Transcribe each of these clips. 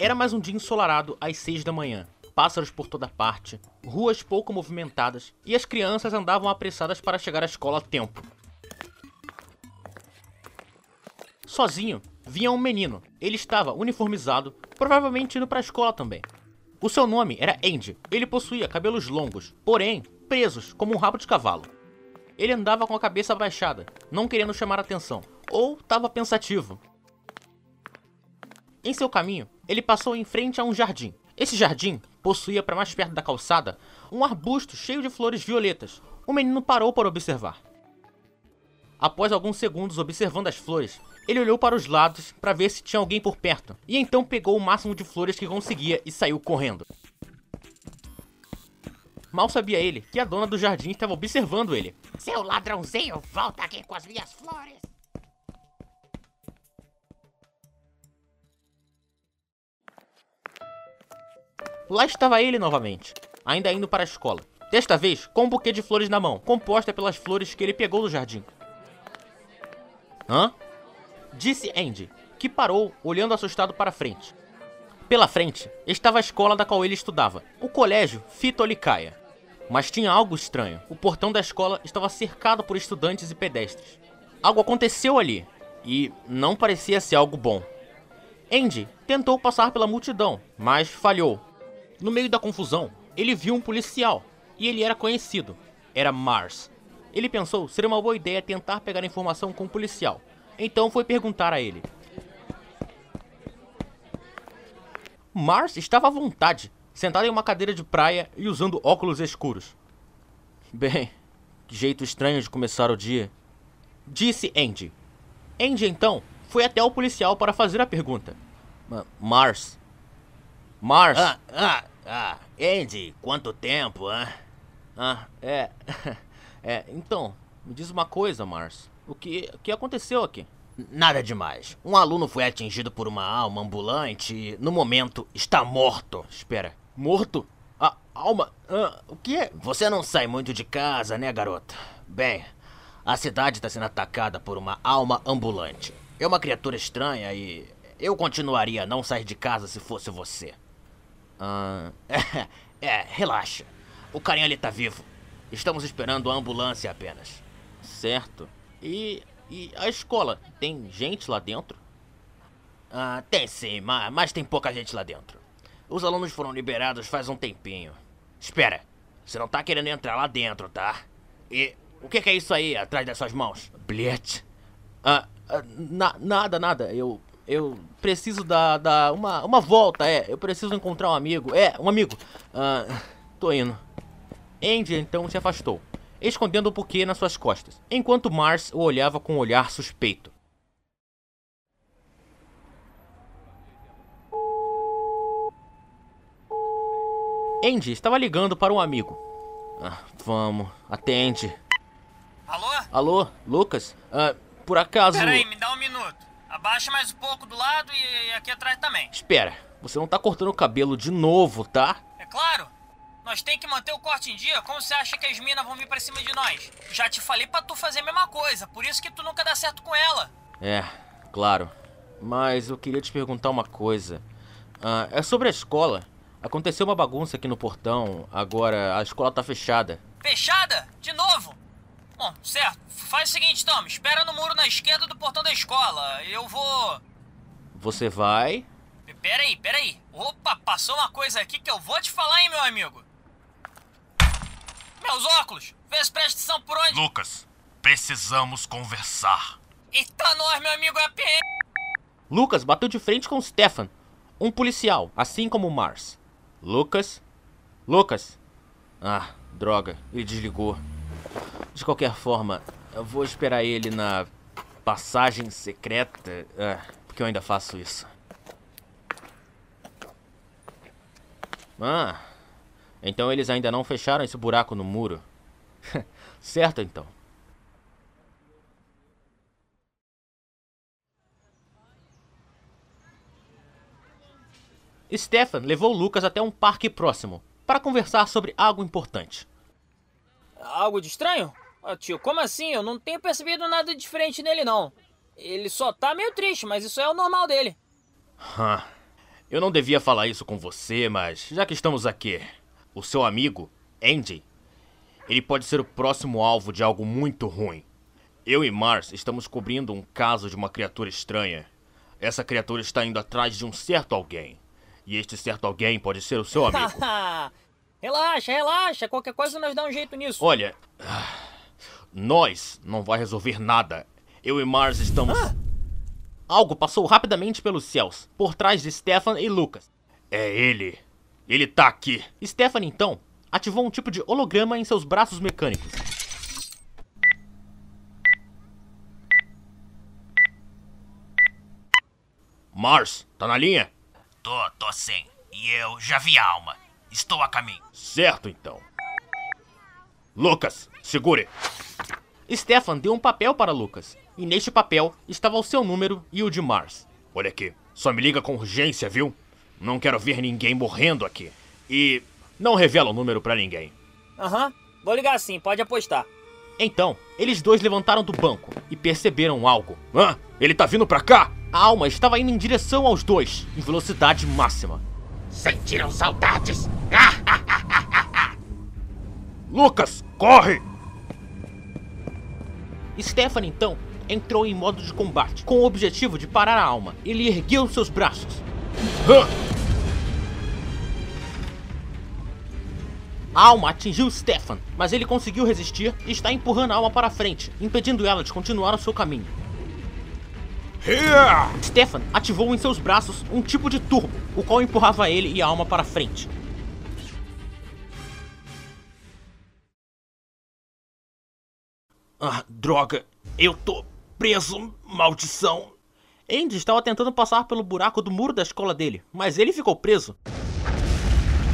Era mais um dia ensolarado às seis da manhã. Pássaros por toda parte, ruas pouco movimentadas e as crianças andavam apressadas para chegar à escola a tempo. Sozinho, vinha um menino. Ele estava uniformizado, provavelmente indo para a escola também. O seu nome era Andy. Ele possuía cabelos longos, porém presos como um rabo de cavalo. Ele andava com a cabeça abaixada, não querendo chamar atenção, ou estava pensativo. Em seu caminho, ele passou em frente a um jardim. Esse jardim possuía para mais perto da calçada um arbusto cheio de flores violetas. O menino parou para observar. Após alguns segundos observando as flores, ele olhou para os lados para ver se tinha alguém por perto, e então pegou o máximo de flores que conseguia e saiu correndo. Mal sabia ele que a dona do jardim estava observando ele. Seu ladrãozinho, volta aqui com as minhas flores! Lá estava ele novamente, ainda indo para a escola. Desta vez, com um buquê de flores na mão, composta pelas flores que ele pegou do jardim. Hã? Disse Andy, que parou, olhando assustado para frente. Pela frente estava a escola da qual ele estudava, o colégio Fitolicaia. Mas tinha algo estranho. O portão da escola estava cercado por estudantes e pedestres. Algo aconteceu ali, e não parecia ser algo bom. Andy tentou passar pela multidão, mas falhou. No meio da confusão, ele viu um policial, e ele era conhecido. Era Mars. Ele pensou ser uma boa ideia tentar pegar informação com o policial, então foi perguntar a ele. Mars estava à vontade, sentado em uma cadeira de praia e usando óculos escuros. Bem, que jeito estranho de começar o dia. Disse Andy. Andy então foi até o policial para fazer a pergunta. Mars. Mars. Ah, ah, ah. Andy, quanto tempo, hein? Ah, é. é, então, me diz uma coisa, Mars. O que, o que aconteceu aqui? Nada demais. Um aluno foi atingido por uma alma ambulante e, no momento, está morto. Espera, morto? A alma? Ah, o que é? Você não sai muito de casa, né, garota? Bem, a cidade está sendo atacada por uma alma ambulante. É uma criatura estranha e eu continuaria a não sair de casa se fosse você. Ah, é, é, relaxa. O carinha ali tá vivo. Estamos esperando a ambulância apenas. Certo. E, e a escola? Tem gente lá dentro? Ah, tem sim, mas, mas tem pouca gente lá dentro. Os alunos foram liberados faz um tempinho. Espera, você não tá querendo entrar lá dentro, tá? E o que, que é isso aí atrás das suas mãos? Bilhete? Ah, ah na, nada, nada. Eu eu preciso dar, dar uma, uma volta, é. Eu preciso encontrar um amigo. É, um amigo. Ah, tô indo. Andy então se afastou escondendo o buquê nas suas costas, enquanto Mars o olhava com um olhar suspeito. Andy estava ligando para um amigo. Ah, vamos, atende. Alô? Alô, Lucas? Ah, por acaso. Peraí, me dá um. Abaixa mais um pouco do lado e aqui atrás também. Espera, você não tá cortando o cabelo de novo, tá? É claro. Nós tem que manter o corte em dia. Como você acha que as minas vão vir pra cima de nós? Já te falei pra tu fazer a mesma coisa. Por isso que tu nunca dá certo com ela. É, claro. Mas eu queria te perguntar uma coisa. Ah, é sobre a escola. Aconteceu uma bagunça aqui no portão. Agora a escola tá fechada. Fechada? De novo? Bom, certo. Faz o seguinte, Tom. Espera no muro na esquerda do portão da escola. Eu vou. Você vai? Peraí, peraí. Opa, passou uma coisa aqui que eu vou te falar, hein, meu amigo. Meus óculos! Vê se presta atenção por onde. Lucas, precisamos conversar. Eita, nós, meu amigo, é a PM. Lucas bateu de frente com Stefan, um policial, assim como Mars. Lucas? Lucas? Ah, droga, ele desligou. De qualquer forma, eu vou esperar ele na passagem secreta, ah, porque eu ainda faço isso. Ah, então eles ainda não fecharam esse buraco no muro. certo, então. Stefan levou Lucas até um parque próximo para conversar sobre algo importante. Algo de estranho? Oh, tio, como assim? Eu não tenho percebido nada diferente nele, não. Ele só tá meio triste, mas isso é o normal dele. Eu não devia falar isso com você, mas já que estamos aqui, o seu amigo, Andy, ele pode ser o próximo alvo de algo muito ruim. Eu e Mars estamos cobrindo um caso de uma criatura estranha. Essa criatura está indo atrás de um certo alguém. E este certo alguém pode ser o seu amigo. relaxa, relaxa. Qualquer coisa nós dá um jeito nisso. Olha, nós não vai resolver nada. Eu e Mars estamos. Ah. Algo passou rapidamente pelos céus, por trás de Stefan e Lucas. É ele. Ele tá aqui. Stefan, então, ativou um tipo de holograma em seus braços mecânicos. Mars, tá na linha? Tô, tô sim. E eu já vi a alma. Estou a caminho. Certo, então. Lucas, segure. Stefan deu um papel para Lucas, e neste papel estava o seu número e o de Mars. Olha aqui, só me liga com urgência, viu? Não quero ver ninguém morrendo aqui. E não revela o número para ninguém. Aham, vou ligar sim, pode apostar. Então, eles dois levantaram do banco e perceberam algo. Hã? Ele tá vindo pra cá? A alma estava indo em direção aos dois, em velocidade máxima. Sentiram saudades? Lucas, corre! Stefan, então, entrou em modo de combate, com o objetivo de parar a alma. Ele ergueu seus braços. A alma atingiu Stefan, mas ele conseguiu resistir e está empurrando a alma para frente, impedindo ela de continuar o seu caminho. Stefan ativou em seus braços um tipo de turbo, o qual empurrava ele e a alma para frente. Ah, droga, eu tô preso, maldição. Andy estava tentando passar pelo buraco do muro da escola dele, mas ele ficou preso.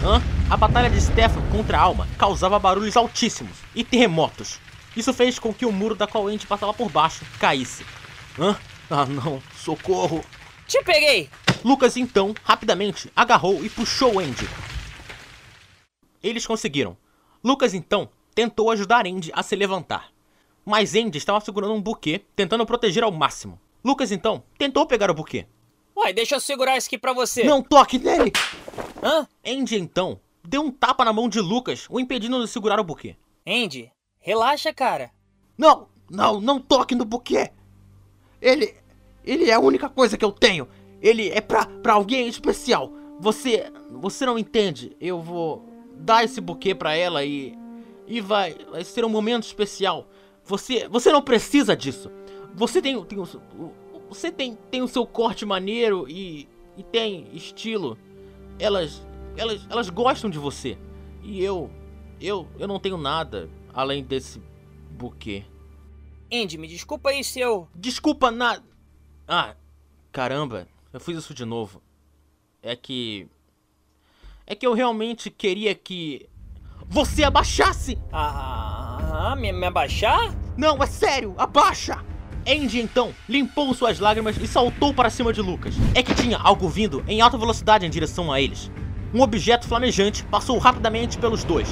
Hã? A batalha de Stefan contra a Alma causava barulhos altíssimos e terremotos. Isso fez com que o muro da qual Andy passava por baixo caísse. Hã? Ah não, socorro! Te peguei! Lucas então, rapidamente, agarrou e puxou Andy. Eles conseguiram. Lucas então tentou ajudar Andy a se levantar. Mas Andy estava segurando um buquê, tentando proteger ao máximo. Lucas então tentou pegar o buquê. Uai, deixa eu segurar isso aqui pra você. Não toque nele! Hã? Andy então deu um tapa na mão de Lucas, o impedindo de segurar o buquê. Andy, relaxa, cara. Não, não, não toque no buquê. Ele. Ele é a única coisa que eu tenho. Ele é pra, pra alguém especial. Você. Você não entende. Eu vou dar esse buquê pra ela e. E vai, vai ser um momento especial. Você. Você não precisa disso. Você tem, tem o. Você tem, tem o seu corte maneiro e. E tem estilo. Elas. Elas. Elas gostam de você. E eu. Eu. Eu não tenho nada além desse buquê. Andy, me desculpa aí se eu. Desculpa nada. Ah, caramba, eu fiz isso de novo. É que. É que eu realmente queria que. Você abaixasse! Ah, me, me abaixar? Não, é sério, abaixa! Andy então limpou suas lágrimas e saltou para cima de Lucas. É que tinha algo vindo em alta velocidade em direção a eles. Um objeto flamejante passou rapidamente pelos dois.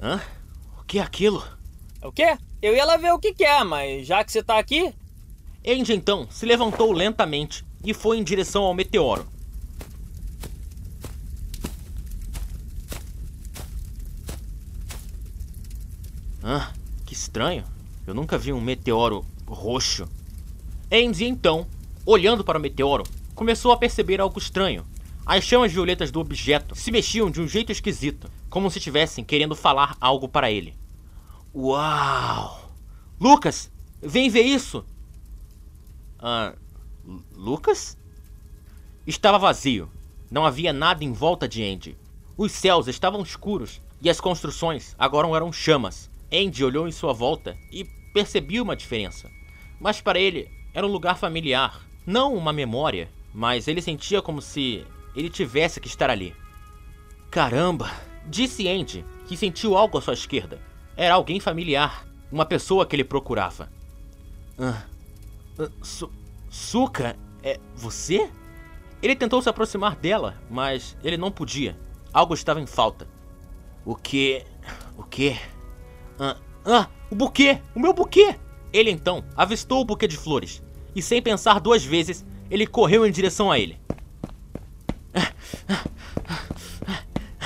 Hã? O que é aquilo? Quê? Eu ia lá ver o que, que é, mas já que você tá aqui. Andy então se levantou lentamente e foi em direção ao meteoro. Ah, que estranho. Eu nunca vi um meteoro roxo. Andy então, olhando para o meteoro, começou a perceber algo estranho. As chamas violetas do objeto se mexiam de um jeito esquisito, como se estivessem querendo falar algo para ele. Uau! Lucas, vem ver isso! Ah, Lucas? Estava vazio. Não havia nada em volta de Andy. Os céus estavam escuros e as construções agora eram chamas. Andy olhou em sua volta e percebeu uma diferença. Mas para ele era um lugar familiar, não uma memória, mas ele sentia como se ele tivesse que estar ali. Caramba! Disse Andy que sentiu algo à sua esquerda. Era alguém familiar, uma pessoa que ele procurava. Ah, ah, Su Suka, é você? Ele tentou se aproximar dela, mas ele não podia. algo estava em falta. O que? O que? Ah, ah, o buquê! O meu buquê! Ele então avistou o buquê de flores e, sem pensar duas vezes, ele correu em direção a ele.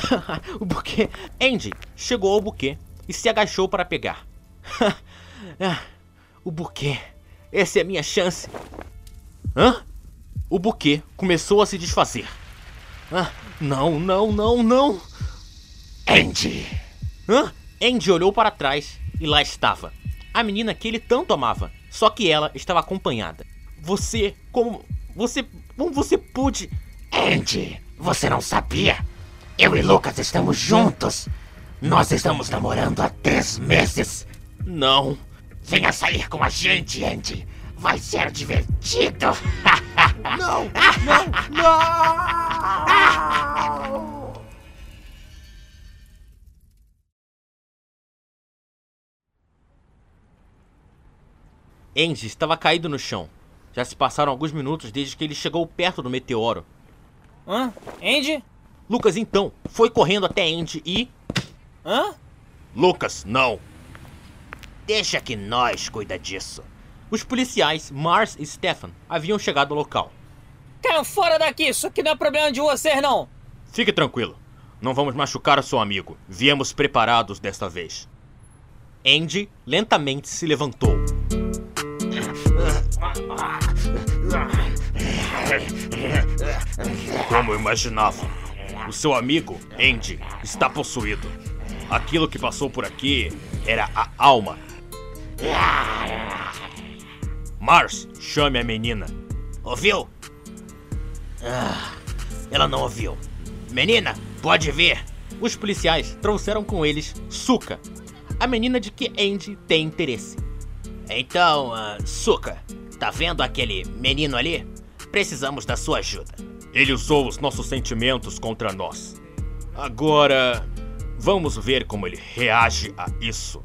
o buquê. Andy chegou ao buquê e se agachou para pegar. o buquê. Essa é a minha chance. Hã? O buquê começou a se desfazer. Ah, não, não, não, não. Andy! Hã? Andy olhou para trás e lá estava. A menina que ele tanto amava. Só que ela estava acompanhada. Você, como. Você. Como você pôde. Andy, você não sabia? Eu e Lucas estamos juntos. Nós estamos namorando há três meses. Não. Venha sair com a gente, Andy. Vai ser divertido. Não! Não! Não! Andy estava caído no chão. Já se passaram alguns minutos desde que ele chegou perto do meteoro. Hã? Andy? Lucas então foi correndo até Andy e. Hã? Lucas, não! Deixa que nós cuida disso. Os policiais, Mars e Stefan, haviam chegado ao local. Caiam fora daqui, isso aqui não é problema de vocês, não. Fique tranquilo. Não vamos machucar o seu amigo. Viemos preparados desta vez. Andy lentamente se levantou. Como eu imaginava, o seu amigo, Andy, está possuído. Aquilo que passou por aqui era a alma. Mars, chame a menina. Ouviu? Ah, ela não ouviu. Menina, pode vir. Os policiais trouxeram com eles Suka, a menina de que Andy tem interesse. Então, uh, Suka, tá vendo aquele menino ali? Precisamos da sua ajuda. Ele usou os nossos sentimentos contra nós. Agora, vamos ver como ele reage a isso.